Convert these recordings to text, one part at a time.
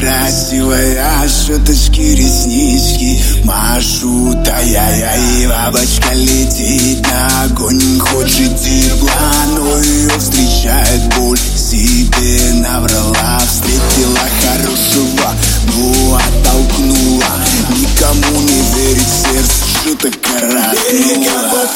Красивая шуточки, реснички Машу, я и бабочка летит на огонь Хочет тепла, но ее встречает боль. Себе наврала, встретила хорошего Ну, оттолкнула. Никому не верит сердце, что-то каратнула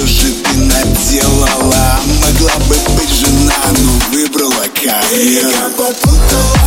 Что же ты наделала? Могла бы быть жена, но выбрала карьеру Я попутала